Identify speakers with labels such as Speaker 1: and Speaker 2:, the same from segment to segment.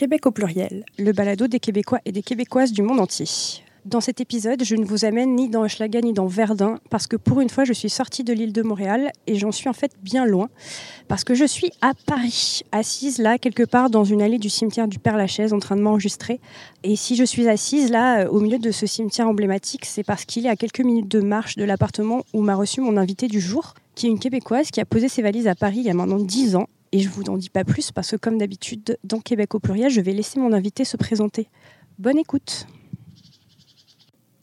Speaker 1: Québec au pluriel, le balado des Québécois et des Québécoises du monde entier. Dans cet épisode, je ne vous amène ni dans Hochelaga ni dans Verdun, parce que pour une fois, je suis sortie de l'île de Montréal et j'en suis en fait bien loin, parce que je suis à Paris, assise là, quelque part dans une allée du cimetière du Père-Lachaise, en train de m'enregistrer. Et si je suis assise là, euh, au milieu de ce cimetière emblématique, c'est parce qu'il est à quelques minutes de marche de l'appartement où m'a reçu mon invité du jour, qui est une Québécoise qui a posé ses valises à Paris il y a maintenant 10 ans. Et je vous en dis pas plus parce que, comme d'habitude, dans Québec au pluriel, je vais laisser mon invité se présenter. Bonne écoute!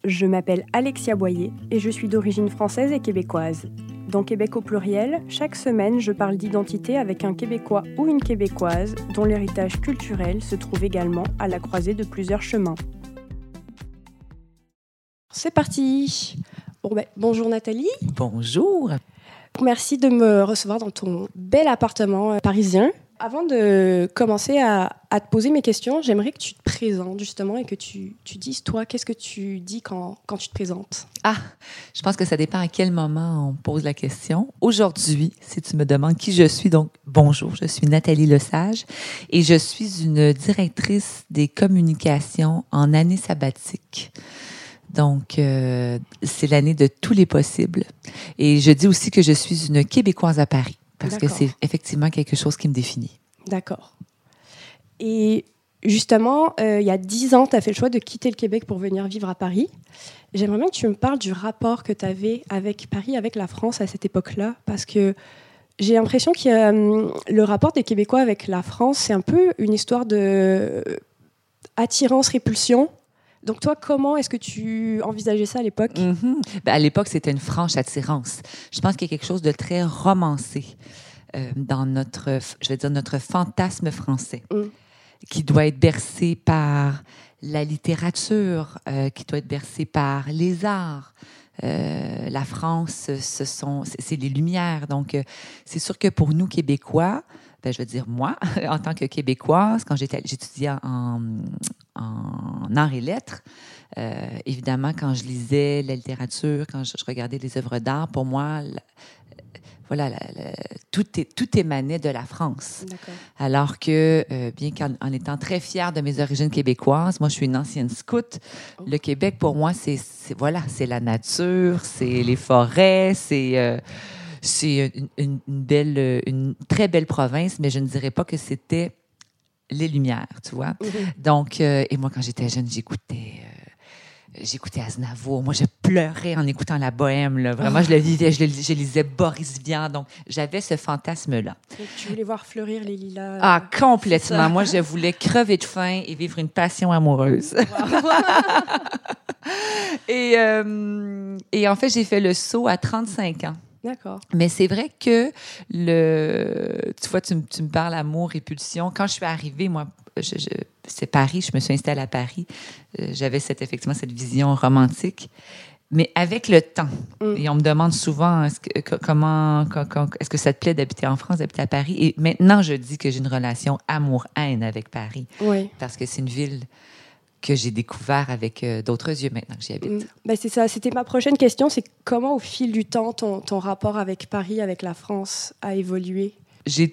Speaker 1: Je m'appelle Alexia Boyer et je suis d'origine française et québécoise. Dans Québec au pluriel, chaque semaine, je parle d'identité avec un Québécois ou une Québécoise dont l'héritage culturel se trouve également à la croisée de plusieurs chemins. C'est parti bon, ben, Bonjour Nathalie.
Speaker 2: Bonjour.
Speaker 1: Merci de me recevoir dans ton bel appartement euh, parisien. Avant de commencer à, te poser mes questions, j'aimerais que tu te présentes justement et que tu, dises, toi, qu'est-ce que tu dis quand, quand tu te présentes?
Speaker 2: Ah, je pense que ça dépend à quel moment on pose la question. Aujourd'hui, si tu me demandes qui je suis, donc bonjour, je suis Nathalie Lesage et je suis une directrice des communications en année sabbatique. Donc, euh, c'est l'année de tous les possibles. Et je dis aussi que je suis une Québécoise à Paris parce que c'est effectivement quelque chose qui me définit.
Speaker 1: D'accord. Et justement, euh, il y a dix ans, tu as fait le choix de quitter le Québec pour venir vivre à Paris. J'aimerais bien que tu me parles du rapport que tu avais avec Paris, avec la France à cette époque-là, parce que j'ai l'impression que euh, le rapport des Québécois avec la France, c'est un peu une histoire de attirance-répulsion. Donc toi, comment est-ce que tu envisageais ça à l'époque?
Speaker 2: Mm-hmm. ben, À l'époque, c'était une franche attirance. Je pense qu'il y a quelque chose de très romancé euh, dans notre, je vais dire, notre fantasme français, mm. qui doit être bercé par la littérature, euh, qui doit être bercé par les arts. Euh, la France, ce sont, c'est les Lumières. Donc, c'est sûr que pour nous Québécois, ben, je veux dire moi, en tant que Québécoise, quand j'étudiais en, en arts et lettres, euh, évidemment, quand je lisais la littérature, quand je, regardais les œuvres d'art, pour moi, voilà, tout, est, tout émanait de la France. Alors que, euh, bien qu'en étant très fière de mes origines québécoises, moi, je suis une ancienne scout. Oh. Le Québec, pour moi, c'est voilà, c'est la nature, c'est les forêts, c'est euh, c'est une, belle, une très belle province, mais je ne dirais pas que c'était les Lumières, tu vois. Mm-hmm. Donc, euh, et moi, quand j'étais jeune, j'écoutais. Euh, j'écoutais Aznavour. Moi, je pleurais en écoutant la bohème. Là. Vraiment, je le vivais. Je, lisais Boris Vian. Donc, j'avais ce fantasme-là.
Speaker 1: Tu voulais voir fleurir les lilas.
Speaker 2: Ah, complètement. Moi, je voulais crever de faim et vivre une passion amoureuse. et, euh, et en fait, j'ai fait le saut à 35 ans.
Speaker 1: D'accord.
Speaker 2: Mais c'est vrai que le. Tu vois, tu, me parles amour, répulsion. Quand je suis arrivée, moi, c'est Paris, je me suis installée à Paris. Euh, j'avais cette, effectivement cette vision romantique. Mais avec le temps, mm. et on me demande souvent est-ce que, comment, est-ce que ça te plaît d'habiter en France, d'habiter à Paris? Et maintenant, je dis que j'ai une relation amour-haine avec Paris.
Speaker 1: Oui.
Speaker 2: Parce que c'est une ville que j'ai découvert avec euh, d'autres yeux maintenant que j'y habite. Mm.
Speaker 1: Ben c'est ça. C'était ma prochaine question. C'est comment, au fil du temps, ton, ton, rapport avec Paris, avec la France, a évolué?
Speaker 2: J'ai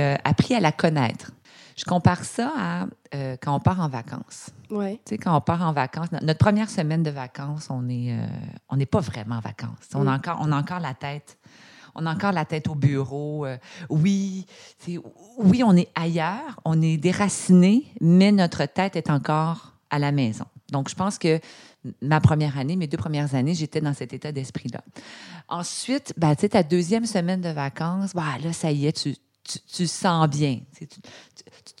Speaker 2: euh, appris à la connaître. Je compare ça à euh, quand on part en vacances.
Speaker 1: Ouais.
Speaker 2: Tu sais, quand on part en vacances, notre première semaine de vacances, on n'est on n'est pas vraiment en vacances. On, a mm. encore, on a encore la tête on a encore la tête au bureau. oui, oui, on est ailleurs, on est déraciné, mais notre tête est encore à la maison. Donc, je pense que ma première année, mes deux premières années, j'étais dans cet état d'esprit-là. Ensuite, ben, tu sais, ta deuxième semaine de vacances, bah, là, ça y est, tu, tu, sens bien.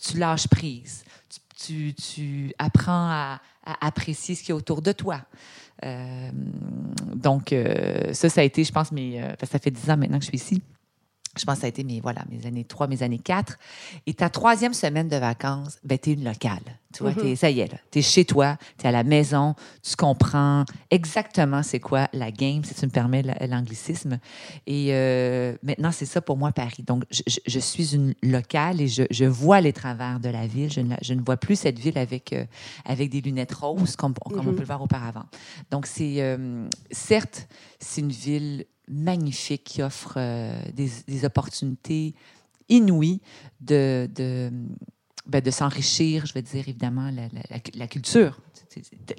Speaker 2: Tu, lâches prise. Tu, apprends à, apprécier ce qui est autour de toi. Euh, donc, euh, ça, ça a été, je pense, mais euh, ça fait dix ans maintenant que je suis ici je pense que ça a été mes, voilà, mes années 3, mes années 4. Et ta troisième semaine de vacances, ben, tu es une locale. Tu vois, mm-hmm. ça y est, tu es chez toi, tu es à la maison, tu comprends exactement c'est quoi la game, si tu me permets l'anglicisme. Et euh, maintenant, c'est ça pour moi, Paris. Donc, je, suis une locale et je, vois les travers de la ville. Je ne, je ne vois plus cette ville avec, euh, avec des lunettes roses comme, comme on mm-hmm. peut le voir auparavant. Donc, c'est euh, certes, c'est une ville magnifique qui offre euh, des, opportunités inouïes de, ben, de s'enrichir, je veux dire, évidemment, la, la- la- la culture,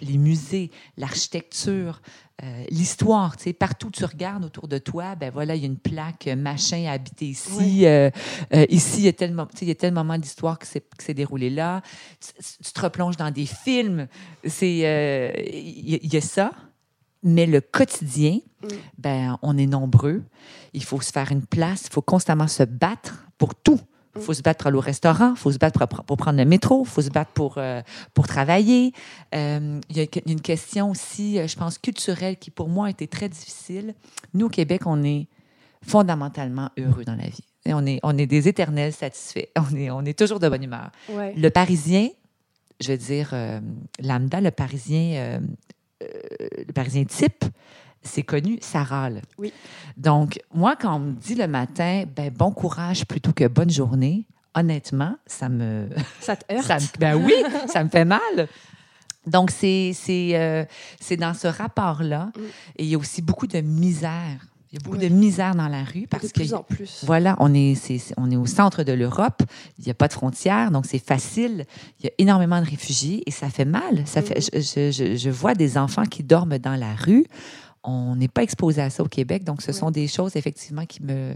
Speaker 2: les musées, l'architecture, euh, l'histoire. tu sais, Partout où tu regardes autour de toi, ben voilà, il y a une plaque, euh, machin à habiter ici. euh, euh, ici, il y a tel, tu sais, il y a tel moment d'histoire qui s'est déroulé là. Tu, tu te replonges dans des films. C'est, Il y, a- il y a ça. Mais le quotidien,
Speaker 1: Mm.
Speaker 2: ben, on est nombreux. Il faut se faire une place. Il faut constamment se battre pour tout. Il faut se battre pour aller au restaurant, il faut se battre pour, pour prendre le métro, il faut se battre pour, euh, pour travailler. Euh, il y a une question aussi, euh, je pense, culturelle qui, pour moi, a été très difficile. Nous, au Québec, on est fondamentalement heureux dans la vie. Et on, est, on est des éternels satisfaits. On est, on est toujours de bonne humeur.
Speaker 1: Ouais.
Speaker 2: Le Parisien, je veux dire, euh, lambda, le Parisien, le Parisien type, c'est connu, ça râle.
Speaker 1: Oui.
Speaker 2: Donc, moi, quand on me dit le matin, ben, bon courage plutôt que bonne journée, honnêtement, ça me.
Speaker 1: Ça te heurte?
Speaker 2: ça me- ben oui, ça me fait mal. Donc, c'est c'est, euh, dans ce rapport-là.
Speaker 1: Mm.
Speaker 2: Et il y a aussi beaucoup de misère. Il y a beaucoup de misère dans la rue parce
Speaker 1: de
Speaker 2: que
Speaker 1: plus en plus.
Speaker 2: voilà, on est, on est au centre de l'Europe. Il n'y a pas de frontières, donc c'est facile. Il y a énormément de réfugiés et ça fait mal. Ça fait, je, je- vois des enfants qui dorment dans la rue. On n'est pas exposé à ça au Québec, donc ce sont des choses effectivement qui me,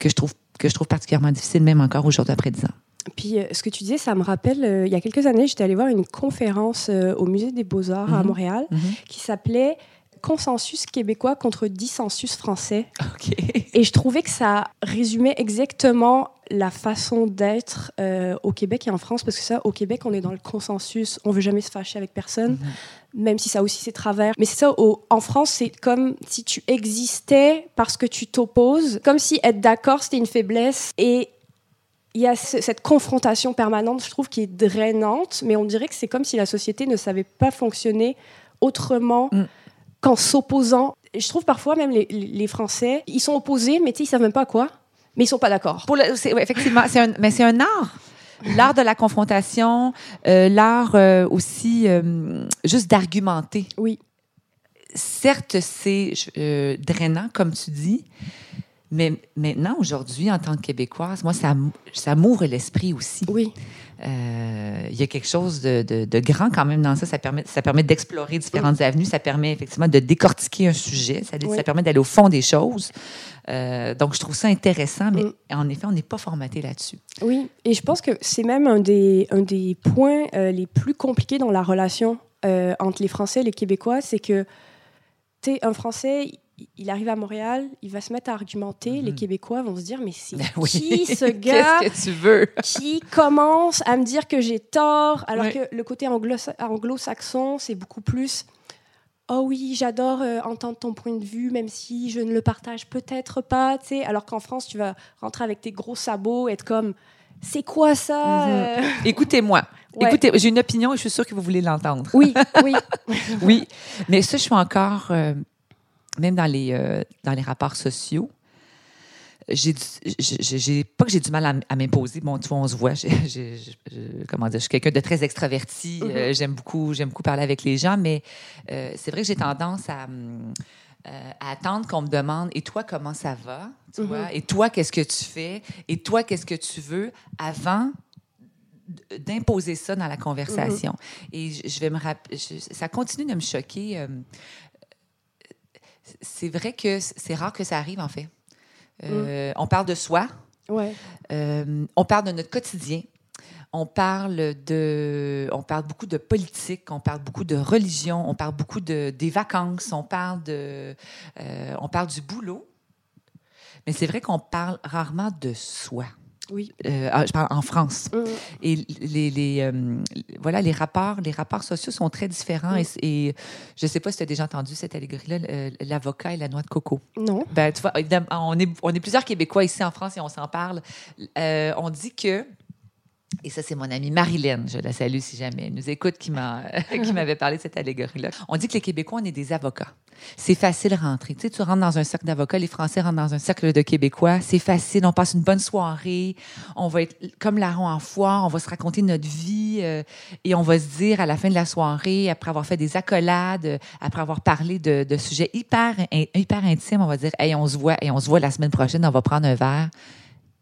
Speaker 2: que, je trouve, que je trouve particulièrement difficiles, même encore aujourd'hui après 10 ans.
Speaker 1: Puis euh, ce que tu disais, ça me rappelle, euh, il y a quelques années, j'étais allée voir une conférence euh, au Musée des Beaux-Arts à
Speaker 2: Mhm.
Speaker 1: Montréal qui s'appelait Consensus québécois contre dissensus français. Et je trouvais que ça résumait exactement la façon d'être euh, au Québec et en France, parce que ça, au Québec, on est dans le consensus, on veut jamais se fâcher avec personne, même si ça aussi ses travers. Mais c'est ça, au- en France, c'est comme si tu existais parce que tu t'opposes, comme si être d'accord, c'était une faiblesse. Et il y a ce- cette confrontation permanente, je trouve, qui est drainante, mais on dirait que c'est comme si la société ne savait pas fonctionner autrement
Speaker 2: Mm.
Speaker 1: Qu'en s'opposant. Je trouve parfois même les, les Français, ils sont opposés, mais tu sais, ils savent même pas quoi, mais ils sont pas d'accord.
Speaker 2: C'est- ouais, effectivement, c'est un, mais c'est un art. L'art de la confrontation, euh, l'art euh, aussi euh, juste d'argumenter.
Speaker 1: Oui.
Speaker 2: Certes, c'est drainant, comme tu dis, mais maintenant, aujourd'hui, en tant que Québécoise, moi, ça, ça m'ouvre l'esprit aussi.
Speaker 1: Oui,
Speaker 2: Il y a quelque chose de, de- de grand quand même dans ça. Ça permet, ça permet d'explorer différentes avenues. Ça permet effectivement de décortiquer un sujet. Ça,
Speaker 1: Oui.
Speaker 2: ça permet d'aller au fond des choses. Euh, donc, je trouve ça intéressant, mais
Speaker 1: Mm.
Speaker 2: en effet, on n'est pas formaté là-dessus.
Speaker 1: oui. Et je pense que c'est même un des, un des points euh, les plus compliqués dans la relation euh, entre les Français et les Québécois, c'est que, tu sais, un Français, il- arrive à Montréal, il va se mettre à argumenter, les
Speaker 2: Mhm.
Speaker 1: Québécois vont se dire, mais c'est
Speaker 2: Ben oui.
Speaker 1: qui ce gars
Speaker 2: Qu'est-ce que tu veux?
Speaker 1: qui commence à me dire que j'ai tort, alors
Speaker 2: Oui.
Speaker 1: que le côté anglo- anglo-saxon, c'est beaucoup plus Oh oui, j'adore euh, entendre ton point de vue, même si je ne le partage peut-être pas, tu sais. Alors qu'en France, tu vas rentrer avec tes gros sabots, être comme C'est quoi ça
Speaker 2: Mhm.
Speaker 1: euh
Speaker 2: Écoutez-moi.
Speaker 1: Ouais.
Speaker 2: Écoutez, j'ai une opinion et je suis sûre que vous voulez l'entendre.
Speaker 1: Oui, oui.
Speaker 2: Oui, mais ça, je suis encore, euh, même dans les, euh, dans les rapports sociaux, j'ai, pas que j'ai du mal à, m'imposer. Bon, tu vois, on se voit. comment dire, je suis quelqu'un de très extraverti.
Speaker 1: Mhm.
Speaker 2: euh, j'aime beaucoup, j'aime beaucoup parler avec les gens, mais euh, c'est vrai que j'ai tendance à, euh, à attendre qu'on me demande Et toi, comment ça va tu
Speaker 1: Mhm.
Speaker 2: vois? Et toi, qu'est-ce que tu fais Et toi, qu'est-ce que tu veux avant d'imposer ça dans la conversation. Et je, je vais me rappeler, ça continue de me choquer. euh, c'est vrai que c'est rare que ça arrive, en fait. Euh, On parle de soi,
Speaker 1: Ouais.
Speaker 2: euh, on parle de notre quotidien. On parle de, on parle beaucoup de politique, on parle beaucoup de religion, on parle beaucoup de des vacances, on parle de, euh, on parle du boulot. Mais c'est vrai qu'on parle rarement de soi.
Speaker 1: Oui.
Speaker 2: Euh, ah, je parle en France.
Speaker 1: Mhm.
Speaker 2: Et les, les, euh, voilà, les rapports, les rapports sociaux sont très différents.
Speaker 1: Mm.
Speaker 2: Et, et je ne sais pas si tu as déjà entendu cette allégorie-là, l'avocat et la noix de coco.
Speaker 1: Non.
Speaker 2: Ben, tu vois, on est, on est plusieurs Québécois ici en France et on s'en parle. Euh, on dit que, et ça, c'est mon amie Marilyn, je la salue si jamais elle nous écoute, qui m'a- qui m'avait parlé de cette allégorie-là. On dit que les Québécois, on est des avocats. C'est facile de rentrer. Tu sais, tu rentres dans un cercle d'avocats, les Français rentrent dans un cercle de Québécois. C'est facile, on passe une bonne soirée, on va être comme larron en foire, on va se raconter notre vie euh, et on va se dire à la fin de la soirée, après avoir fait des accolades, euh, après avoir parlé de, de sujets hyper, hyper intimes, on va dire, hey, on se voit, et on se voit la semaine prochaine, on va prendre un verre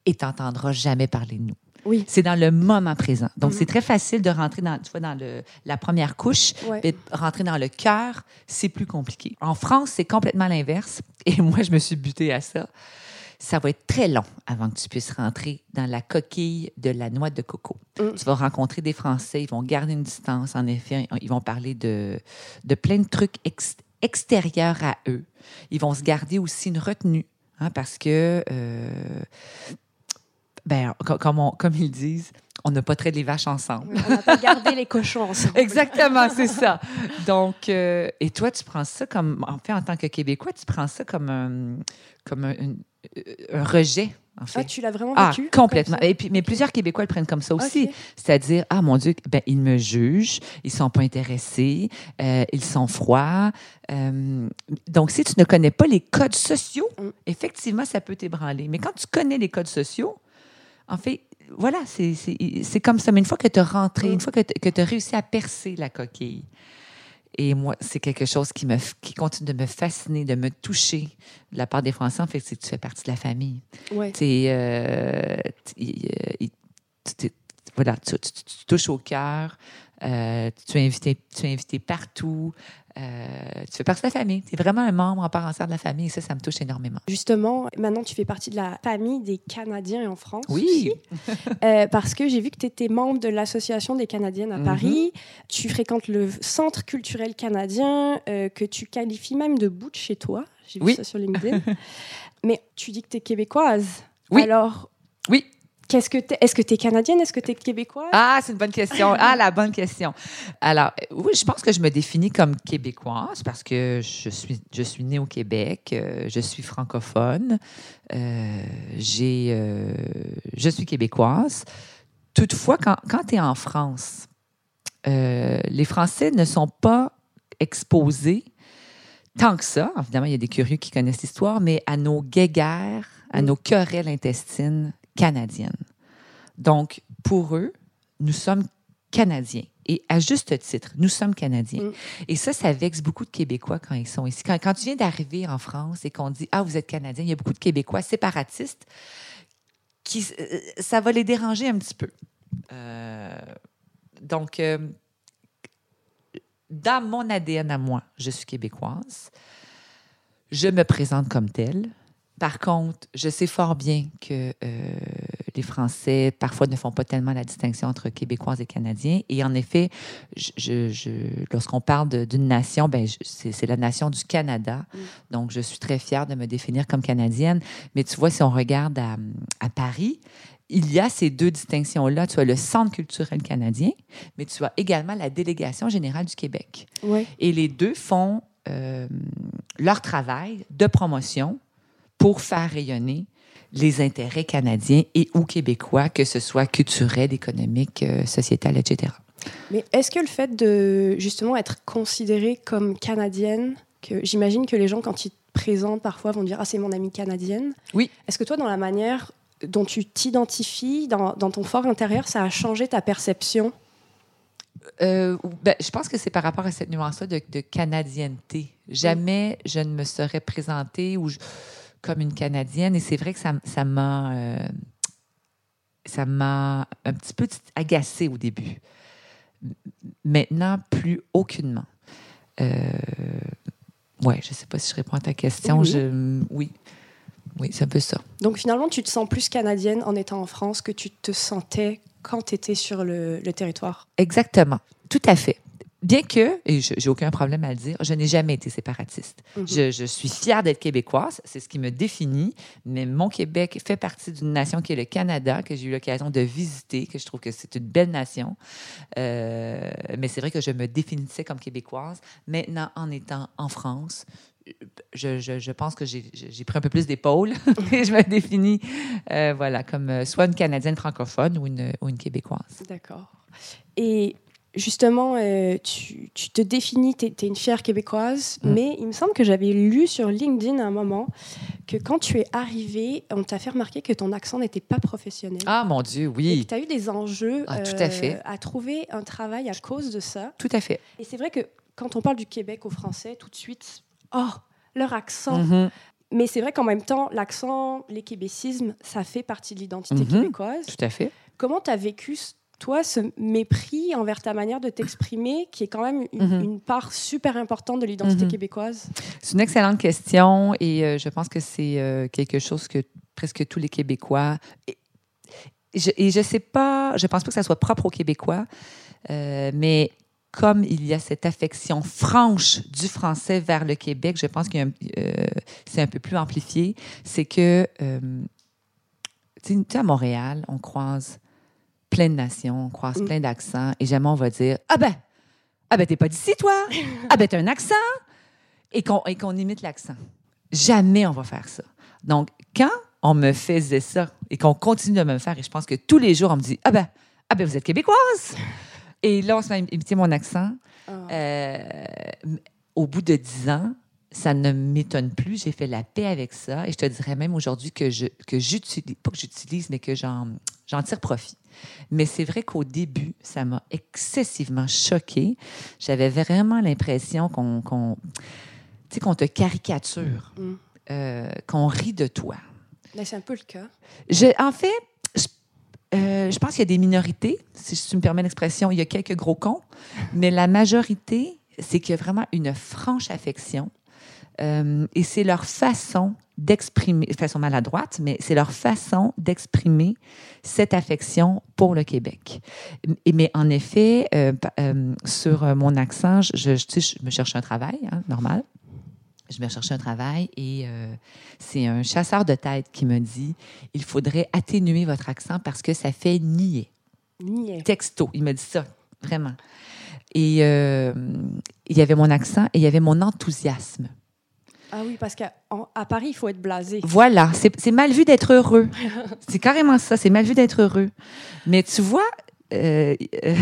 Speaker 2: et t'entendras jamais parler de nous.
Speaker 1: Oui.
Speaker 2: C'est dans le moment présent. Donc,
Speaker 1: Mhm.
Speaker 2: c'est très facile de rentrer dans, tu vois, dans le, la première couche,
Speaker 1: Ouais.
Speaker 2: mais rentrer dans le cœur, c'est plus compliqué. En France, c'est complètement l'inverse. Et moi, je me suis butée à ça. Ça va être très long avant que tu puisses rentrer dans la coquille de la noix de coco.
Speaker 1: Mm.
Speaker 2: Tu vas rencontrer des Français, ils vont garder une distance, en effet. Ils vont parler de, de plein de trucs ex- extérieurs à eux. Ils vont se garder aussi une retenue, hein, parce que, euh, ben, co- comme, on- comme ils disent, on n'a pas trait les vaches ensemble.
Speaker 1: On n'a pas gardé les cochons ensemble.
Speaker 2: Exactement, c'est ça. Donc, euh, et toi, tu prends ça comme, en fait, en tant que Québécois, tu prends ça comme un, comme un, un- un rejet, en fait.
Speaker 1: Ah, tu l'as vraiment
Speaker 2: Ah,
Speaker 1: vécu?
Speaker 2: complètement.
Speaker 1: comme ça?
Speaker 2: Et puis, mais plusieurs Québécois le prennent comme ça aussi. C'est-à-dire, ah mon Dieu, ben, ils me jugent, ils sont pas intéressés, euh, ils sont froids. Euh, donc, si tu ne connais pas les codes sociaux,
Speaker 1: Mm.
Speaker 2: effectivement, ça peut t'ébranler. Mais quand tu connais les codes sociaux, en fait, voilà, c'est comme ça. Mais une fois que tu as rentré,
Speaker 1: Mm.
Speaker 2: une fois que tu as réussi à percer la coquille, et moi, c'est quelque chose qui, me, qui continue de me fasciner, de me toucher de la part des Français, en fait, c'est que tu fais partie de la famille.
Speaker 1: Ouais.
Speaker 2: Euh, tu voilà, tu, tu- tu- tu touches au cœur, euh, tu, es invité, tu es invité partout, euh, tu fais partie de la famille. Tu es vraiment un membre en part entière de la famille et ça, ça me touche énormément.
Speaker 1: Justement, maintenant, tu fais partie de la famille des Canadiens en France.
Speaker 2: Oui,
Speaker 1: aussi. Euh, parce que j'ai vu que tu étais membre de l'Association des Canadiennes à
Speaker 2: Mhm.
Speaker 1: Paris. Tu fréquentes le Centre culturel canadien, euh, que tu qualifies même de bout de chez toi. J'ai vu ça sur LinkedIn. Mais tu dis que tu es québécoise.
Speaker 2: Oui.
Speaker 1: Alors,
Speaker 2: oui.
Speaker 1: Qu'est-ce que t'es- est-ce que tu es canadienne? Est-ce que tu es québécoise?
Speaker 2: Ah, c'est une bonne question. Ah, la bonne question. Alors, euh, oui, je pense que je me définis comme québécoise parce que je suis, je suis née au Québec, euh, je suis francophone, euh, j'ai, euh, je suis québécoise. Toutefois, quand, quand tu es en France, les Français ne sont pas exposés tant que ça. Évidemment, il y a des curieux qui connaissent l'histoire, mais à nos guéguerres, à
Speaker 1: Mm.
Speaker 2: nos querelles intestines canadiennes. Donc, pour eux, nous sommes Canadiens. Et à juste titre, nous sommes Canadiens.
Speaker 1: Mm.
Speaker 2: Et ça, ça vexe beaucoup de Québécois quand ils sont ici. Quand, quand tu viens d'arriver en France et qu'on dit Ah, vous êtes Canadien, il y a beaucoup de Québécois séparatistes qui, euh, ça va les déranger un petit peu. Euh, donc, euh, dans mon ADN à moi, je suis québécoise. Je me présente comme telle. Par contre, je sais fort bien que euh, les Français, parfois, ne font pas tellement la distinction entre Québécois et Canadiens. Et en effet, je, je- je- lorsqu'on parle d'une nation, ben, c'est la nation du Canada.
Speaker 1: Mm.
Speaker 2: Donc, je suis très fière de me définir comme canadienne. Mais tu vois, si on regarde à, à Paris, il y a ces deux distinctions-là. Tu as le Centre culturel canadien, mais tu as également la Délégation générale du Québec. Et les deux font euh, leur travail de promotion pour faire rayonner les intérêts canadiens et ou québécois, que ce soit culturel, économique, euh, sociétal, etc.
Speaker 1: Mais est-ce que le fait de justement être considérée comme canadienne, que j'imagine que les gens quand ils te présentent parfois vont dire ah c'est mon amie canadienne.
Speaker 2: Oui.
Speaker 1: Est-ce que toi dans la manière dont tu t'identifies dans, dans ton fort intérieur, ça a changé ta perception?
Speaker 2: Euh, ben, je pense que c'est par rapport à cette nuance-là de, de canadienneté. Jamais je ne me serais présentée ou je- comme une Canadienne. Et c'est vrai que ça m- ça m'a euh, ça m'a un petit peu agacée au début. Maintenant, plus aucunement. Euh, ouais, je ne sais pas si je réponds à ta question.
Speaker 1: Oui.
Speaker 2: Je, oui, oui c'est un peu ça.
Speaker 1: Donc finalement, tu te sens plus canadienne en étant en France que tu te sentais quand tu étais sur le, le territoire?
Speaker 2: Exactement. Tout à fait. Bien que, et je- j'ai aucun problème à le dire, je n'ai jamais été séparatiste.
Speaker 1: Mhm.
Speaker 2: je, je suis fière d'être québécoise, c'est ce qui me définit, mais mon Québec fait partie d'une nation qui est le Canada, que j'ai eu l'occasion de visiter, que je trouve que c'est une belle nation. Euh, mais c'est vrai que je me définissais comme québécoise. Maintenant, en étant en France, je, je- je pense que j'ai j'ai pris un peu plus d'épaule et je me définis euh, voilà, comme euh, soit une Canadienne francophone ou une, ou une Québécoise.
Speaker 1: D'accord. Et justement, euh, tu, tu te définis, tu es, une fière québécoise,
Speaker 2: Mm.
Speaker 1: mais il me semble que j'avais lu sur LinkedIn à un moment que quand tu es arrivée, on t'a fait remarquer que ton accent n'était pas professionnel.
Speaker 2: Ah, mon Dieu, oui,
Speaker 1: tu as eu des enjeux
Speaker 2: Ah, tout à fait.
Speaker 1: à trouver un travail à cause de ça.
Speaker 2: tout à fait.
Speaker 1: Et c'est vrai que quand on parle du Québec aux Français, tout de suite, oh, leur accent.
Speaker 2: Mhm.
Speaker 1: Mais c'est vrai qu'en même temps, l'accent, les québécismes, ça fait partie de l'identité
Speaker 2: Mhm.
Speaker 1: québécoise.
Speaker 2: Tout à fait.
Speaker 1: Comment tu as vécu, toi, ce mépris envers ta manière de t'exprimer, qui est quand même une,
Speaker 2: Mhm.
Speaker 1: une part super importante de l'identité
Speaker 2: Mhm.
Speaker 1: québécoise?
Speaker 2: C'est une excellente question et euh, je pense que c'est euh, quelque chose que presque tous les Québécois. Et, je, et je sais pas, je pense pas que ça soit propre aux Québécois, euh, mais comme il y a cette affection franche du français vers le Québec, je pense que c'est un peu plus amplifié. C'est que, tu sais, à Montréal, on croise plein de nations, on croise
Speaker 1: Mm.
Speaker 2: plein d'accents, et jamais on va dire Ah ben, ah ben, t'es pas d'ici, toi Ah ben, t'as un accent et qu'on imite l'accent. Jamais on va faire ça. Donc, quand on me faisait ça et qu'on continue de me le faire, et je pense que tous les jours, on me dit Ah ben, ah ben vous êtes québécoise Et là, on se met à imiter mon accent.
Speaker 1: Ah.
Speaker 2: Euh, au bout de dix ans, ça ne m'étonne plus. J'ai fait la paix avec ça. Et je te dirais même aujourd'hui que je que j'utilise, pas que j'utilise, mais que j'en tire profit. Mais c'est vrai qu'au début, ça m'a excessivement choquée. J'avais vraiment l'impression qu'on, sais, qu'on te caricature,
Speaker 1: Mm.
Speaker 2: euh, qu'on rit de toi.
Speaker 1: Mais c'est un peu le cas.
Speaker 2: Je, en fait, je, euh, je pense qu'il y a des minorités, si tu me permets l'expression, il y a quelques gros cons, mais la majorité, c'est qu'il y a vraiment une franche affection. Euh, et c'est leur façon d'exprimer, de façon maladroite, mais c'est leur façon d'exprimer cette affection pour le Québec. Et, mais en effet, euh, euh, sur mon accent, je, je, tu sais, je me cherche un travail, hein, normal. Je me cherche un travail et c'est un chasseur de tête qui me dit il faudrait atténuer votre accent parce que ça fait nier.
Speaker 1: Niais.
Speaker 2: Texto, il me dit ça, vraiment. Et il y avait mon accent et il y avait mon enthousiasme.
Speaker 1: Ah oui, parce qu'à à Paris, il faut être blasé.
Speaker 2: Voilà, c'est mal vu d'être heureux. c'est carrément ça, c'est mal vu d'être heureux. Mais tu vois, euh, euh,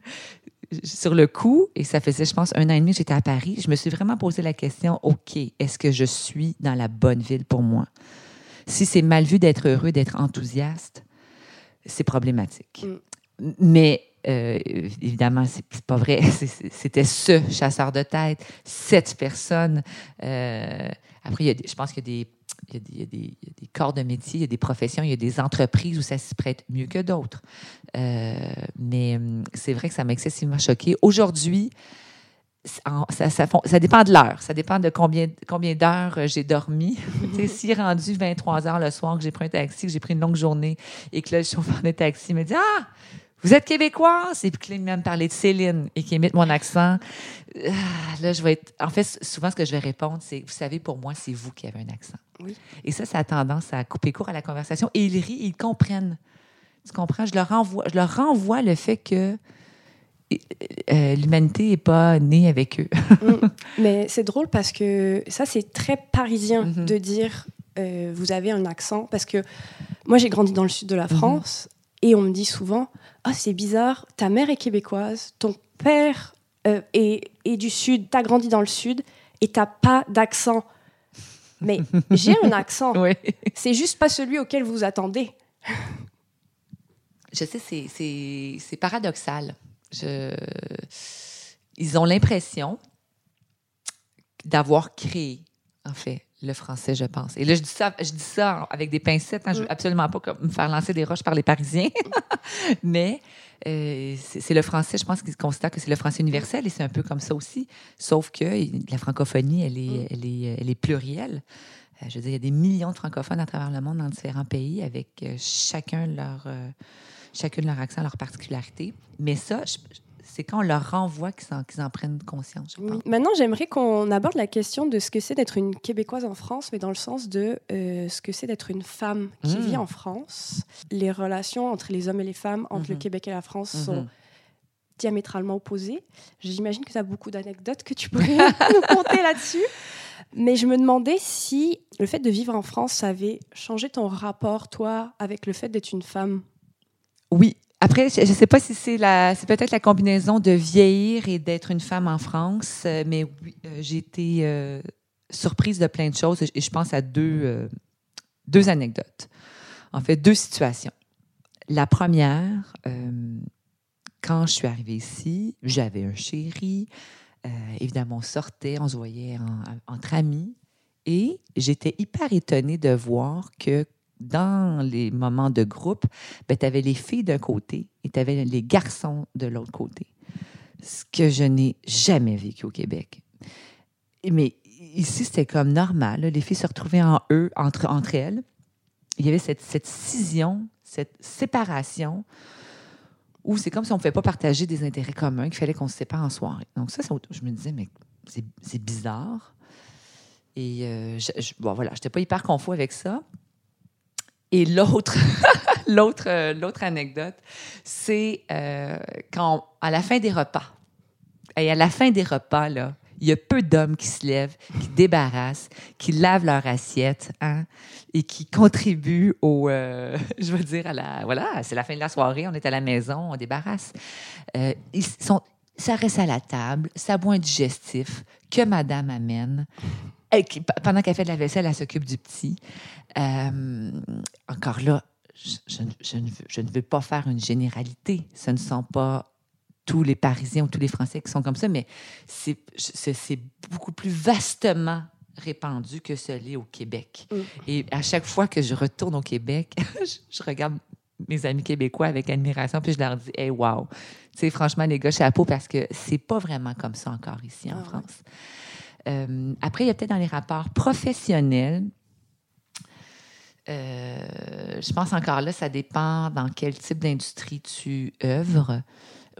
Speaker 2: sur le coup, et ça faisait, je pense, un an et demi que j'étais à Paris, je me suis vraiment posé la question, OK, est-ce que je suis dans la bonne ville pour moi? Si c'est mal vu d'être heureux, d'être enthousiaste, c'est problématique. Mais euh, évidemment, c'est pas vrai. C'était ce chasseur de tête, cette personne. Euh, après, il y a je pense qu'il y a des, il y a des- corps de métier, il y a des professions, il y a des entreprises où ça se prête mieux que d'autres. Euh, mais hum, c'est vrai que ça m'a excessivement choquée. Aujourd'hui, ça, ça dépend de l'heure. Ça dépend de combien, combien d'heures euh, j'ai dormi. Est rendu 23 heures le soir, que j'ai pris un taxi, que j'ai pris une longue journée et que là, le chauffeur de taxi me dit Ah, vous êtes québécoise? Et puis vient me parler de Céline et qui imite mon accent. Ah, là, je vais être. En fait, souvent, ce que je vais répondre, c'est Vous savez, pour moi, c'est vous qui avez un accent.
Speaker 1: Oui.
Speaker 2: Et ça, ça a tendance à couper court à la conversation. Et ils rient, ils comprennent. Tu comprends? Je leur renvoie, je leur renvoie le fait que euh, l'humanité n'est pas née avec eux.
Speaker 1: Mm. Mais c'est drôle parce que ça, c'est très parisien
Speaker 2: Mhm.
Speaker 1: de dire euh, vous avez un accent. Parce que moi, j'ai grandi dans le sud de la
Speaker 2: Mhm.
Speaker 1: France et on me dit souvent Ah, c'est bizarre, ta mère est québécoise, ton père euh, est, est du sud, t'as grandi dans le sud et t'as pas d'accent. Mais j'ai un accent. C'est juste pas celui auquel vous vous attendez.
Speaker 2: Je sais, c'est- c'est c'est paradoxal. Je... Ils ont l'impression d'avoir créé, en fait, le français, je pense. Et là, je dis ça, je dis ça avec des pincettes. hein. Je veux
Speaker 1: Mm.
Speaker 2: absolument pas comme me faire lancer des roches par les Parisiens. Mais euh, c'est le français, je pense qu'ils considèrent que c'est le français universel et c'est un peu comme ça aussi. Sauf que la francophonie, elle est,
Speaker 1: Mm.
Speaker 2: elle est, elle est plurielle. Euh, je veux dire, il y a des millions de francophones à travers le monde dans différents pays avec euh, chacun leur, euh, chacun leur accent, leur particularité. Mais ça, je- c'est quand on leur renvoie qu'ils en, prennent conscience,
Speaker 1: Oui. Maintenant, j'aimerais qu'on aborde la question de ce que c'est d'être une Québécoise en France, mais dans le sens de euh, ce que c'est d'être une femme qui vit en France. Les relations entre les hommes et les femmes, entre le
Speaker 2: Mhm.
Speaker 1: Québec et la France, sont
Speaker 2: Mhm.
Speaker 1: diamétralement opposées. J'imagine que tu as beaucoup d'anecdotes que tu pourrais nous conter là-dessus. Mais je me demandais si le fait de vivre en France, avait changé ton rapport, toi, avec le fait d'être une femme.
Speaker 2: Oui. Après, je ne sais pas si c'est la, c'est peut-être la combinaison de vieillir et d'être une femme en France, euh, mais oui, euh, j'ai été euh, surprise de plein de choses et je- pense à deux, deux anecdotes. En fait, deux situations. La première, quand je suis arrivée ici, j'avais un chéri. Évidemment, on sortait, on se voyait en- entre amis. Et j'étais hyper étonnée de voir que dans les moments de groupe, ben, tu avais les filles d'un côté et tu avais les garçons de l'autre côté. Ce que je n'ai jamais vécu au Québec. Mais ici, c'était comme normal. Les filles se retrouvaient en eux, entre, entre elles. Il y avait cette, cette scission, cette séparation où c'est comme si on ne pouvait pas partager des intérêts communs, qu'il fallait qu'on se sépare en soirée. Donc ça, je me disais, mais c'est bizarre. Et euh, je, bon, voilà, je n'étais pas hyper confus avec ça. Et l'autre, l'autre, euh, l'autre anecdote, c'est euh, quand, à la fin des repas, et à la fin des repas, là, il y a peu d'hommes qui se lèvent, qui débarrassent, qui lavent leur assiette hein, et qui contribuent au, euh, je veux dire, à la, voilà, c'est la fin de la soirée, on est à la maison, on débarrasse. Euh, ils sont, ça reste à la table, ça boit un digestif que madame amène. Pendant qu'elle fait de la vaisselle, elle s'occupe du petit. Euh, encore là, je, je, ne veux, je, ne veux, pas faire une généralité. Ce ne sont pas tous les Parisiens ou tous les Français qui sont comme ça, mais c'est beaucoup plus vastement répandu que ce l'est au Québec. Mm. Et à chaque fois que je retourne au Québec, je, regarde mes amis québécois avec admiration, puis je leur dis, hey, wow! Tu sais, franchement, les gars, chapeau, parce que c'est pas vraiment comme ça encore ici en ah France. Euh, après, il y a peut-être dans les rapports professionnels, euh, je pense encore là, ça dépend dans quel type d'industrie tu œuvres.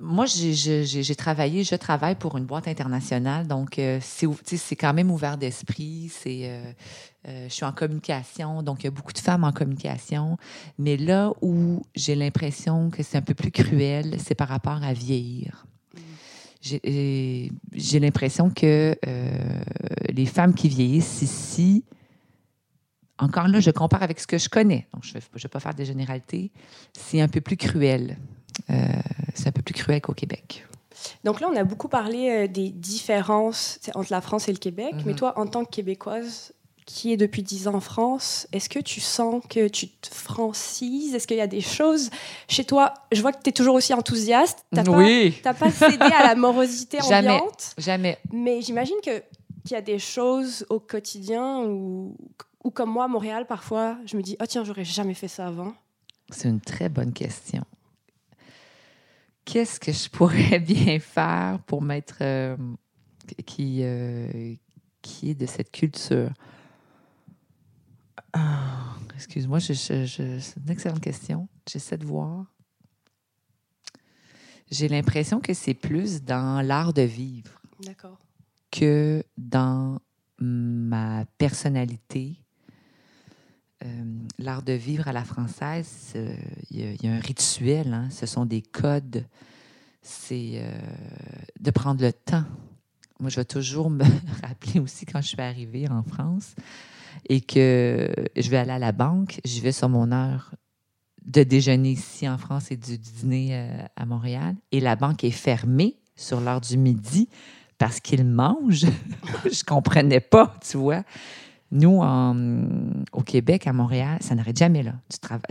Speaker 2: Moi, j'ai travaillé, je travaille pour une boîte internationale, donc euh, c'est quand même ouvert d'esprit. C'est, je suis en communication, donc il y a beaucoup de femmes en communication. Mais là où j'ai l'impression que c'est un peu plus cruel, c'est par rapport à vieillir. J'ai l'impression que les femmes qui vieillissent ici, encore là, je compare avec ce que je connais, donc je ne vais pas faire des généralités, c'est un peu plus cruel. Euh, c'est un peu plus cruel qu'au Québec.
Speaker 1: Donc là, on a beaucoup parlé euh, des différences entre la France et le Québec, mais mhm. toi, en tant que Québécoise, qui est depuis 10 ans en France, est-ce que tu sens que tu te francises? Est-ce qu'il y a des choses chez toi? Je vois que tu es toujours aussi enthousiaste.
Speaker 2: Tu oui.
Speaker 1: pas, pas cédé à la morosité
Speaker 2: jamais, Jamais.
Speaker 1: Mais j'imagine qu'il y a des choses au quotidien ou comme moi, à Montréal, parfois, je me dis, oh tiens, j'aurais jamais fait ça avant.
Speaker 2: C'est une très bonne question qu'est-ce que je pourrais bien faire pour m'être euh, qui, euh, qui est de cette culture? Ah, excuse-moi, c'est une excellente question. J'essaie de voir. J'ai l'impression que c'est plus dans l'art de vivre que dans ma personnalité. Euh, l'art de vivre à la française, il y, a un rituel, hein. ce sont des codes c'est euh, de prendre le temps. Moi, je vais toujours me rappeler aussi quand je suis arrivée en France et que je vais aller à la banque, je vais sur mon heure de déjeuner ici en France et du dîner euh, à Montréal. Et la banque est fermée sur l'heure du midi parce qu'ils mangent. je comprenais pas, tu vois. Nous, au Québec, à Montréal, ça n'arrête jamais là.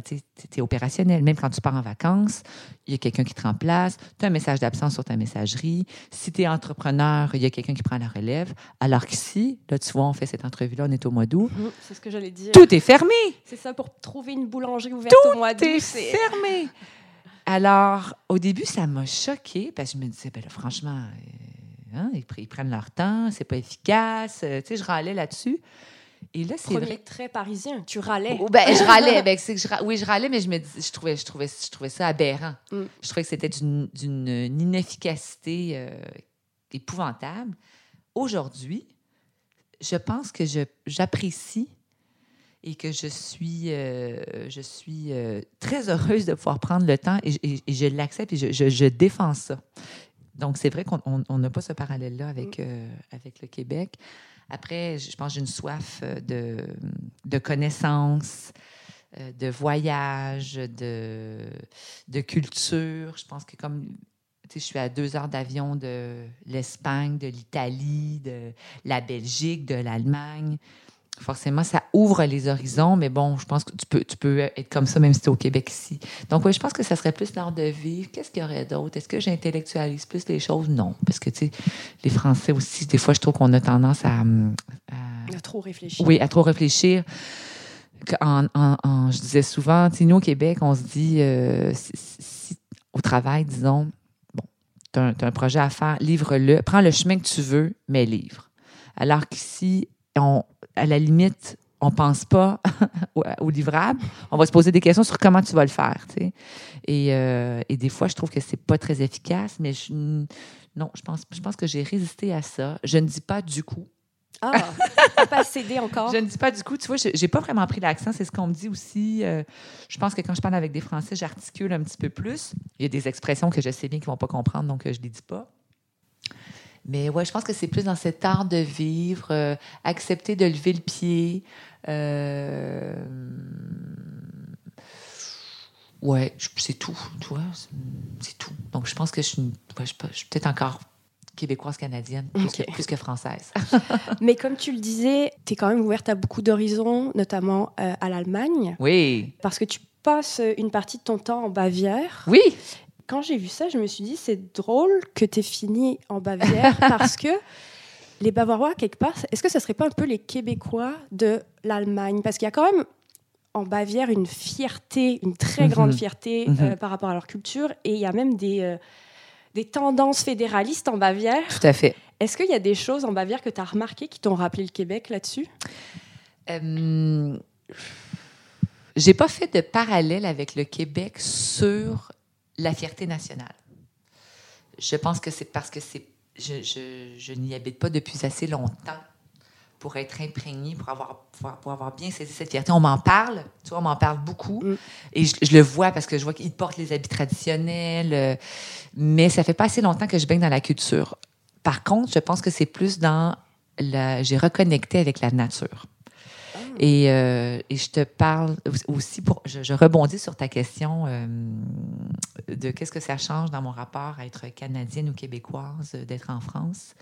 Speaker 2: Tu es, opérationnel. Même quand tu pars en vacances, il y a quelqu'un qui te remplace. Tu as un message d'absence sur ta messagerie. Si tu es entrepreneur, il y a quelqu'un qui prend la relève. Alors qu'ici, là, tu vois, on fait cette entrevue-là, on est au mois d'août.
Speaker 1: Mhm, c'est ce que j'allais dire.
Speaker 2: Tout est fermé.
Speaker 1: C'est ça, pour trouver une boulangerie ouverte au mois d'août.
Speaker 2: Tout est fermé. Alors, au début, ça m'a choqué parce que je me disais, ben là, franchement, euh, hein, ils, prennent leur temps, c'est pas efficace. Euh, tu sais, je râlais là-dessus.
Speaker 1: Et là, c'est parisien. Tu râlais.
Speaker 2: Oh, ben, je râlais. Ben, je, oui, je râlais, mais je, me, je, trouvais, je, trouvais, je trouvais ça aberrant. Mm. Je trouvais que c'était d'une inefficacité euh, épouvantable. Aujourd'hui, je pense que j'apprécie et que je suis, euh, je suis euh, très heureuse de pouvoir prendre le temps et, je l'accepte et je, je, défends ça. Donc, c'est vrai qu'on n'a pas ce parallèle-là avec, mm. avec le Québec. Après, je pense que j'ai une soif euh, de, de connaissances, euh, de voyages, de, de culture. Je pense que comme je suis à deux heures d'avion de l'Espagne, de l'Italie, de la Belgique, de l'Allemagne forcément, ça ouvre les horizons, mais bon, je pense que tu peux, tu peux être comme ça même si tu es au Québec ici. Donc, oui, je pense que ça serait plus l'art de vivre. Qu'est-ce qu'il y aurait d'autre? Est-ce que j'intellectualise plus les choses? Non. Parce que, tu sais, les Français aussi, des fois, je trouve qu'on a tendance à,
Speaker 1: à, trop réfléchir.
Speaker 2: Oui, à trop réfléchir. je disais souvent, nous au Québec, on se dit, euh, si, au travail, disons, bon, tu as, un projet à faire, livre-le, prends le chemin que tu veux, mais livre. Alors qu'ici, à la limite, on ne pense pas au, livrable, on va se poser des questions sur comment tu vas le faire. Et, euh, et, des fois, je trouve que c'est pas très efficace, mais je, non, je pense, je pense que j'ai résisté à ça. Je ne dis pas du coup.
Speaker 1: Ah, pas cédé encore?
Speaker 2: je ne dis pas du coup. Tu vois, je n'ai pas vraiment pris l'accent. C'est ce qu'on me dit aussi. Euh, je pense que quand je parle avec des Français, j'articule un petit peu plus. Il y a des expressions que je sais bien qu'ils ne vont pas comprendre, donc euh, je ne les dis pas. Mais ouais, je pense que c'est plus dans cet art de vivre, euh, accepter de lever le pied. Euh... Ouais, c'est tout, tu vois, c'est tout. Donc, je pense que je suis, peut-être encore québécoise canadienne plus, que, française.
Speaker 1: Mais comme tu le disais, tu es quand même ouverte à beaucoup d'horizons, notamment euh, à l'Allemagne.
Speaker 2: Oui.
Speaker 1: Parce que tu passes une partie de ton temps en Bavière.
Speaker 2: Oui
Speaker 1: quand j'ai vu ça, je me suis dit, c'est drôle que tu aies fini en Bavière parce que les Bavarois, quelque part, est-ce que ce ne serait pas un peu les Québécois de l'Allemagne? Parce qu'il y a quand même en Bavière une fierté, une très grande mhm. fierté euh, mhm. par rapport à leur culture. Et il y a même des, euh, des tendances fédéralistes en Bavière.
Speaker 2: Tout à fait.
Speaker 1: Est-ce qu'il y a des choses en Bavière que tu as remarquées qui t'ont rappelé le Québec là-dessus? Euh,
Speaker 2: J'ai pas fait de parallèle avec le Québec sur la fierté nationale. Je pense que c'est parce que c'est, je, n'y habite pas depuis assez longtemps pour être imprégné, pour avoir, pour, avoir bien saisi cette fierté. On m'en parle, tu vois, on m'en parle beaucoup. Mm. Et je, le vois parce que je vois qu'ils portent les habits traditionnels, euh, mais ça fait pas assez longtemps que je baigne dans la culture. Par contre, je pense que c'est plus dans la... J'ai reconnecté avec la nature. Euh, et, je te parle aussi pour. Je, rebondis sur ta question euh, de qu'est-ce que ça change dans mon rapport à être canadienne ou québécoise, d'être en France.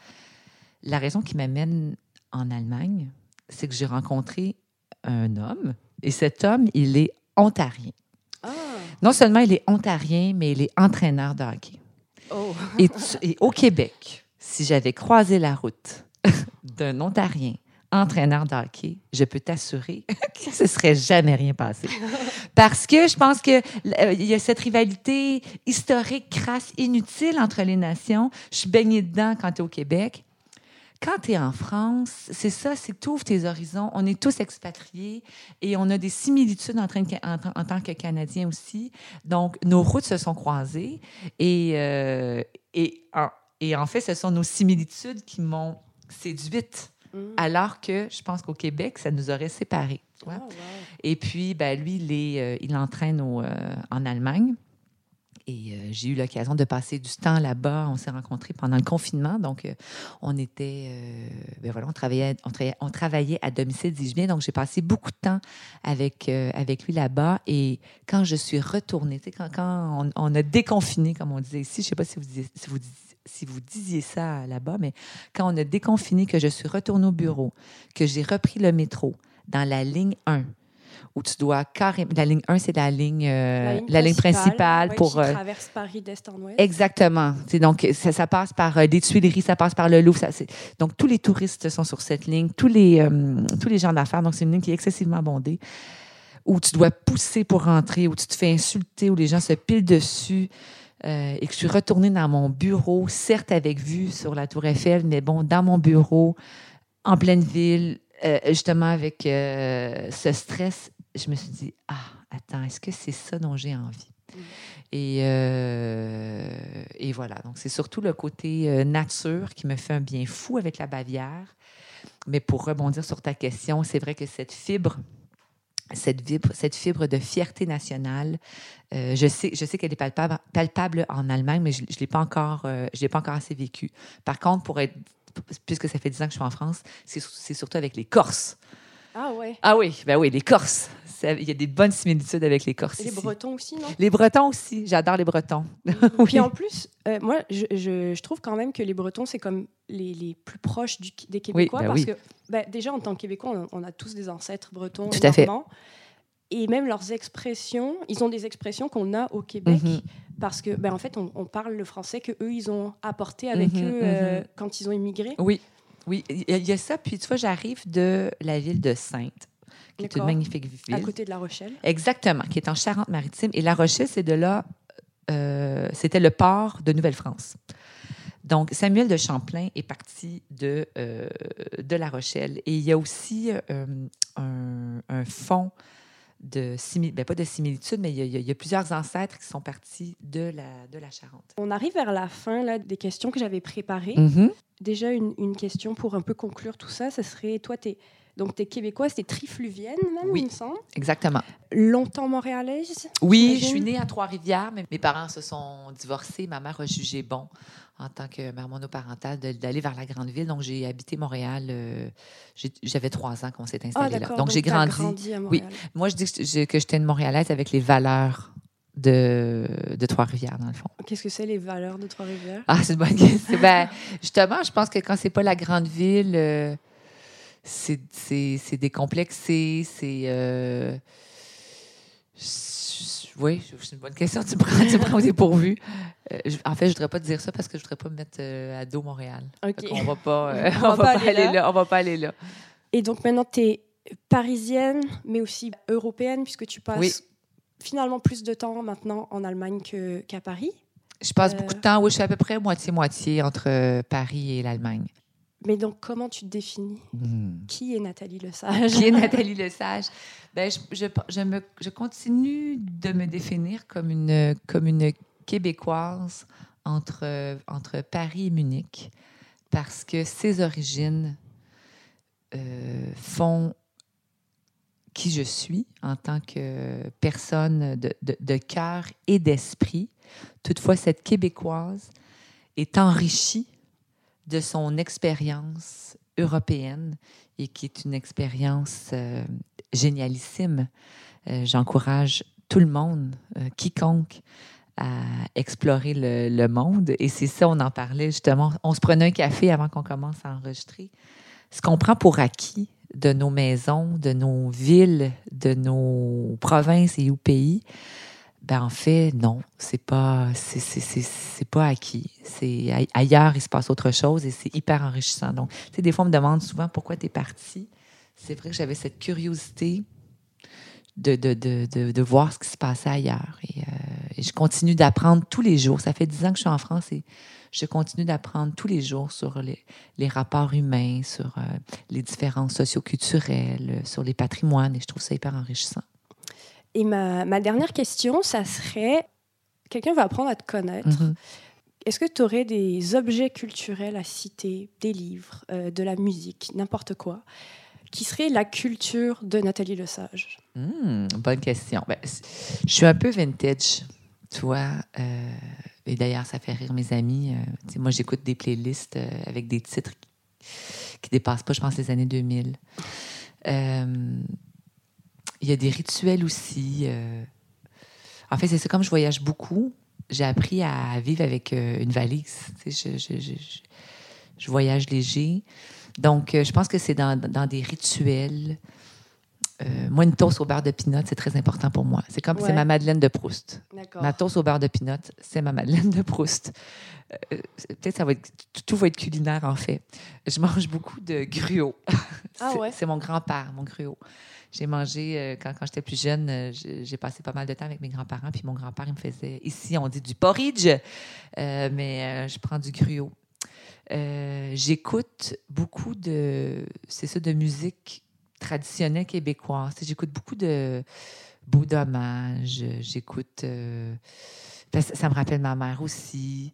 Speaker 2: La raison qui m'amène en Allemagne, c'est que j'ai rencontré un homme et cet homme, il est ontarien. Ah. Non seulement il est ontarien, mais il est entraîneur de hockey. Oh. et au Québec, si j'avais croisé la route d'un ontarien entraîneur de hockey, je peux t'assurer que ce serait jamais rien passé. Parce que je pense qu'il euh, y a cette rivalité historique, crasse, inutile entre les nations. Je suis baignée dedans quand tu es au Québec. Quand tu es en France, c'est ça, c'est que tu ouvres tes horizons. On est tous expatriés et on a des similitudes en, en, tant que Canadiens aussi. Donc, nos routes se sont croisées et, euh, et, en, et en fait, ce sont nos similitudes qui m'ont séduite Mm. Alors que je pense qu'au Québec, ça nous aurait séparés. Ah, Et puis, ben, lui, il, euh, il entraîne au, euh, en Allemagne. Et euh, j'ai eu l'occasion de passer du temps là-bas. On s'est rencontrés pendant le confinement. Donc, on était. ben voilà, on travaillait, on, travaillait à domicile, dis-je bien. Donc, j'ai passé beaucoup de temps avec, avec lui là-bas. Et quand je suis retournée, quand, quand on, a déconfiné, comme on disait ici, je ne sais pas si vous, si vous si vous disiez ça là-bas, mais quand on a déconfiné, que je suis retournée au bureau, que j'ai repris le métro dans la ligne 1, où tu dois carrément. La ligne 1, c'est la ligne, euh, la ligne, principale, pour.
Speaker 1: Qui euh, traverse Paris d'est en ouest.
Speaker 2: Exactement. donc, ça, ça, passe par euh, des Tuileries, ça passe par le Louvre. Ça, donc, tous les touristes sont sur cette ligne, tous les, tous les gens d'affaires. Donc, c'est une ligne qui est excessivement bondée, où tu dois pousser pour rentrer, où tu te fais insulter, où les gens se pilent dessus. Euh, et que je suis retournée dans mon bureau, certes avec vue sur la Tour Eiffel, mais bon, dans mon bureau, en pleine ville, euh, justement avec euh, ce stress, je me suis dit, ah, attends, est-ce que c'est ça dont j'ai envie? Mm. Et, et, voilà, donc c'est surtout le côté nature qui me fait un bien fou avec la Bavière. Mais pour rebondir sur ta question, c'est vrai que cette fibre cette fibre, cette fibre de fierté nationale. Euh, je sais, je sais qu'elle est palpable, palpable, en Allemagne, mais je ne l'ai pas encore, euh, l'ai pas encore assez vécu. Par contre, pour être, puisque ça fait dix ans que je suis en France, c'est surtout avec les Corses.
Speaker 1: Ah ouais.
Speaker 2: Ah oui, ben oui, les Corses. Il y a des bonnes similitudes avec les Corses.
Speaker 1: Et les Bretons aussi, non?
Speaker 2: Les Bretons aussi. J'adore les Bretons.
Speaker 1: oui. Puis en plus, euh, moi, je, je, trouve quand même que les Bretons, c'est comme les, les, plus proches du, des Québécois.
Speaker 2: Ben
Speaker 1: parce
Speaker 2: que
Speaker 1: ben, déjà, en tant que Québécois, on, a tous des ancêtres bretons.
Speaker 2: Tout à fait.
Speaker 1: Et même leurs expressions, ils ont des expressions qu'on a au Québec. Mhm. Parce que, ben, en fait, on, parle le français que eux ils ont apporté avec mhm, eux euh, mhm. quand ils ont immigré.
Speaker 2: Oui, oui, il y a ça. Puis tu vois, j'arrive de la ville de Sainte. qui est une magnifique ville.
Speaker 1: À côté de La Rochelle.
Speaker 2: Exactement, qui est en Charente-Maritime. Et La Rochelle, c'est de là, euh, c'était le port de Nouvelle-France. Donc, Samuel de Champlain est parti de, euh, de La Rochelle. Et il y a aussi euh, un, un fond de similitude, ben, pas de similitude, mais il y, a, il y, a, plusieurs ancêtres qui sont partis de la, de la Charente.
Speaker 1: On arrive vers la fin là, des questions que j'avais préparées.
Speaker 2: Mm-hmm.
Speaker 1: Déjà, une, une, question pour un peu conclure tout ça, ce serait, toi, tu es, donc, tu es québécoise, tu es trifluvienne même,
Speaker 2: oui,
Speaker 1: il me semble.
Speaker 2: exactement.
Speaker 1: Longtemps montréalaise?
Speaker 2: Oui, je suis née à Trois-Rivières, mais mes parents se sont divorcés. Ma mère a jugé bon en tant que mère monoparentale d'aller vers la grande ville. Donc, j'ai habité Montréal. Euh, J'avais trois ans quand on s'est installé
Speaker 1: ah,
Speaker 2: là.
Speaker 1: Donc,
Speaker 2: donc j'ai grandi.
Speaker 1: grandi à
Speaker 2: oui, moi, je dis que, que j'étais une Montréalaise avec les valeurs de, de Trois-Rivières, dans le fond.
Speaker 1: Qu'est-ce que c'est les valeurs de Trois-Rivières?
Speaker 2: Ah, c'est une bonne question. ben, justement, je pense que quand c'est pas la grande ville, euh, c'est décomplexé, c'est... Euh, oui, c'est une bonne question. Tu prends, tu prends au dépourvu. Euh, je, en fait, je ne voudrais pas te dire ça parce que je ne voudrais pas me mettre euh, à dos Montréal.
Speaker 1: OK.
Speaker 2: On va pas, euh, on, on va, va pas, aller, aller là. là. On va pas aller là.
Speaker 1: Et donc maintenant, tu es parisienne, mais aussi européenne, puisque tu passes
Speaker 2: oui.
Speaker 1: finalement plus de temps maintenant en Allemagne qu'à qu Paris.
Speaker 2: Je passe beaucoup de temps, oui, je suis à peu près moitié-moitié entre Paris et l'Allemagne.
Speaker 1: Mais donc, comment tu te définis?
Speaker 2: Hmm.
Speaker 1: Qui est Nathalie Lesage?
Speaker 2: Qui est Nathalie Lesage? Ben, je, je, je, me, je continue de me définir comme une, comme une Québécoise entre, entre Paris et Munich parce que ses origines euh, font qui je suis en tant que personne de, de, de cœur et d'esprit. Toutefois, cette Québécoise est enrichie de son expérience européenne et qui est une expérience euh, génialissime. Euh, J'encourage tout le monde, euh, quiconque, à explorer le, le monde. Et c'est ça, on en parlait justement. On se prenait un café avant qu'on commence à enregistrer. Ce qu'on prend pour acquis de nos maisons, de nos villes, de nos provinces et ou pays, ben en fait, non, c'est pas, c'est pas acquis. C'est ailleurs, il se passe autre chose et c'est hyper enrichissant. Donc, tu sais, des fois, on me demande souvent pourquoi tu es parti. C'est vrai que j'avais cette curiosité de, de, de, de, de voir ce qui se passait ailleurs. Et, euh, et je continue d'apprendre tous les jours. Ça fait dix ans que je suis en France et je continue d'apprendre tous les jours sur les, les rapports humains, sur euh, les différences socioculturelles, sur les patrimoines et je trouve ça hyper enrichissant.
Speaker 1: Et ma, ma, dernière question, ça serait, quelqu'un va apprendre à te connaître. -hmm. Est-ce que tu aurais des objets culturels à citer, des livres, euh, de la musique, n'importe quoi, qui serait la culture de Nathalie Lesage?
Speaker 2: Mmh, bonne question. Ben, je suis un peu vintage, tu vois. Euh, et d'ailleurs, ça fait rire mes amis. Euh, moi, j'écoute des playlists avec des titres qui ne dépassent pas, je pense, les années 2000. Il y a des rituels aussi. Euh... En fait, c'est comme je voyage beaucoup, j'ai appris à vivre avec euh, une valise. Je, je, je, je, voyage léger. Donc, euh, je pense que c'est dans, dans, des rituels. Euh, moi, une toast au beurre de pinot, c'est très important pour moi. C'est comme, ouais. c'est ma Madeleine de Proust. Ma toast au beurre de pinot, c'est ma Madeleine de Proust. Euh, peut-être ça va être, tout va être culinaire, en fait. Je mange beaucoup de gruau.
Speaker 1: Ah ouais?
Speaker 2: C'est mon grand-père, mon gruau. J'ai mangé, euh, quand, quand j'étais plus jeune, euh, j'ai passé pas mal de temps avec mes grands-parents. Puis mon grand-père, il me faisait, ici, on dit du porridge, euh, mais je prends du gruau. J'écoute beaucoup de, c'est ça, de musique traditionnelle québécoise. J'écoute beaucoup de beaux dommages. J'écoute, ça me rappelle ma mère aussi.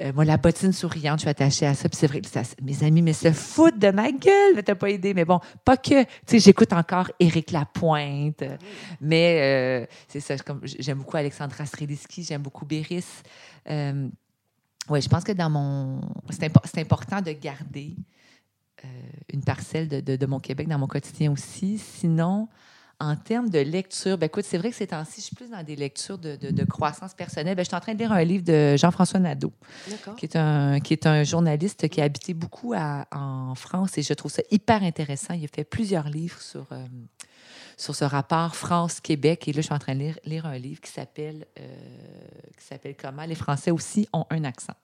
Speaker 2: Euh, moi, la bottine souriante, je suis attachée à ça. Puis c'est vrai que ça, mes amis mais se foutent de ma gueule. Mais t'as pas aidé. Mais bon, pas que. Tu sais, j'écoute encore Éric Lapointe. Mais euh, c'est ça. J'aime beaucoup Alexandra Streliski. J'aime beaucoup Béris. Euh, oui, je pense que dans mon. C'est impo important de garder euh, une parcelle de, mon Québec dans mon quotidien aussi. Sinon, en termes de lecture, ben écoute, c'est vrai que ces temps-ci, je suis plus dans des lectures de, de, de croissance personnelle. Ben, je suis en train de lire un livre de Jean-François Nadeau, qui est, un, qui est un journaliste qui a habité beaucoup à, en France et je trouve ça hyper intéressant. Il a fait plusieurs livres sur, euh, sur ce rapport France-Québec et là, je suis en train de lire, lire un livre qui s'appelle euh, qui s'appelle Comment les Français aussi ont un accent.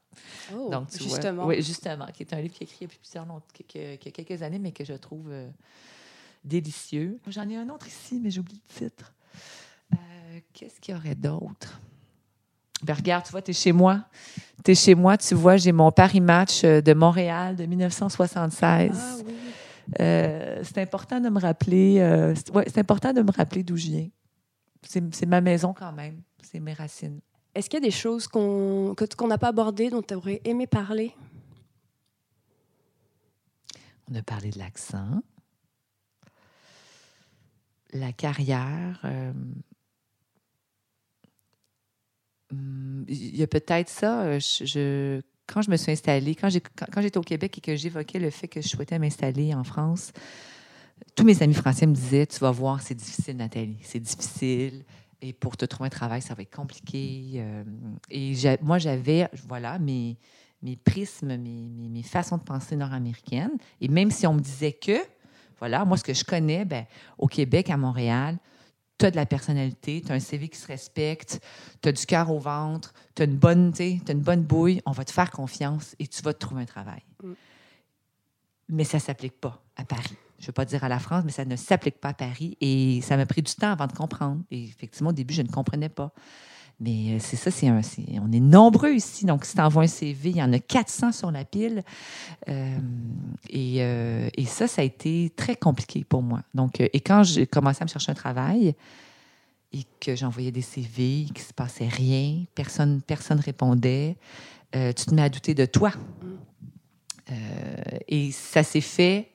Speaker 1: Oh, Donc, tu justement.
Speaker 2: Vois, oui, justement, qui est un livre qui est écrit il y a plusieurs, qui, qui, qui a quelques années, mais que je trouve... Euh, délicieux. J'en ai un autre ici, mais j'oublie le titre. Euh, Qu'est-ce qu'il y aurait d'autre? Ben, regarde, tu vois, tu es chez moi. Tu es chez moi, tu vois, j'ai mon Paris Match euh, de Montréal de 1976.
Speaker 1: Ah oui.
Speaker 2: Euh, c'est important de me rappeler, euh, c'est ouais, c'est important de me rappeler d'où je viens. C'est ma maison quand même, c'est mes racines.
Speaker 1: Est-ce qu'il y a des choses qu'on qu'on n'a pas abordées, dont tu aurais aimé parler?
Speaker 2: On a parlé de l'accent, la carrière. euh, hum, Il y a peut-être ça. euh, quand je me suis installée, quand j'ai- quand, j'étais au Québec et que j'évoquais le fait que je souhaitais m'installer en France, tous mes amis français me disaient Tu vas voir, c'est difficile, Nathalie. C'est difficile. Et pour te trouver un travail, ça va être compliqué. euh, et moi, j'avais, voilà, mes, mes prismes, mes, mes, mes façons de penser nord-américaines. Et même si on me disait que, voilà, moi, ce que je connais, ben, au Québec, à Montréal, tu as de la personnalité, tu as un CV qui se respecte, tu as du cœur au ventre, tu as une bonne, tu une bonne bouille, on va te faire confiance et tu vas te trouver un travail.
Speaker 1: Mm.
Speaker 2: Mais ça ne s'applique pas à Paris. Je ne veux pas dire à la France, mais ça ne s'applique pas à Paris. Et ça m'a pris du temps avant de comprendre. Et effectivement, au début, je ne comprenais pas. Mais euh, c'est ça, c'est un, on est nombreux ici. Donc, si tu envoies un CV, il y en a 400 sur la pile. Euh, et, euh, et ça, ça a été très compliqué pour moi. Donc, et quand j'ai commencé à me chercher un travail et que j'envoyais des CV, qu'il ne se passait rien, personne personne répondait, tu te mets à douter de toi. Et ça s'est fait.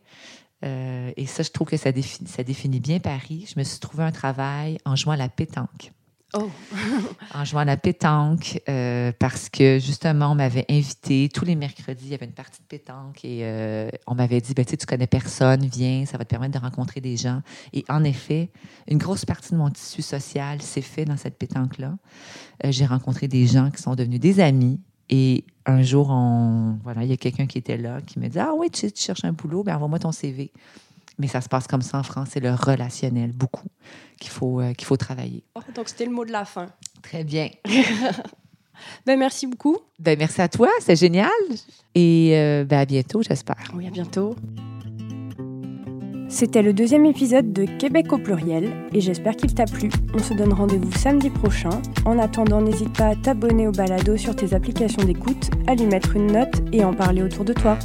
Speaker 2: et ça, je trouve que ça définit, ça définit bien Paris. Je me suis trouvé un travail en jouant à la pétanque
Speaker 1: Oh,
Speaker 2: en jouant à la pétanque euh, parce que justement, on m'avait invité tous les mercredis, il y avait une partie de pétanque et euh, on m'avait dit ben, tu connais personne, viens, ça va te permettre de rencontrer des gens. Et en effet, une grosse partie de mon tissu social s'est fait dans cette pétanque-là. Euh, J'ai rencontré des gens qui sont devenus des amis. Et un jour, on, voilà, il y a quelqu'un qui était là qui me dit Ah oui, tu, tu cherches un boulot, ben envoie-moi ton CV. Mais ça se passe comme ça en France, c'est le relationnel, beaucoup, qu'il faut, euh, qu'il faut travailler.
Speaker 1: donc c'était le mot de la fin.
Speaker 2: Très bien.
Speaker 1: Ben, merci beaucoup.
Speaker 2: Ben, merci à toi, c'est génial. Et euh, ben, à bientôt, j'espère.
Speaker 1: Oui, à bientôt. C'était le deuxième épisode de Québec au pluriel et j'espère qu'il t'a plu. On se donne rendez-vous samedi prochain. En attendant, n'hésite pas à t'abonner au balado sur tes applications d'écoute, à lui mettre une note et en parler autour de toi.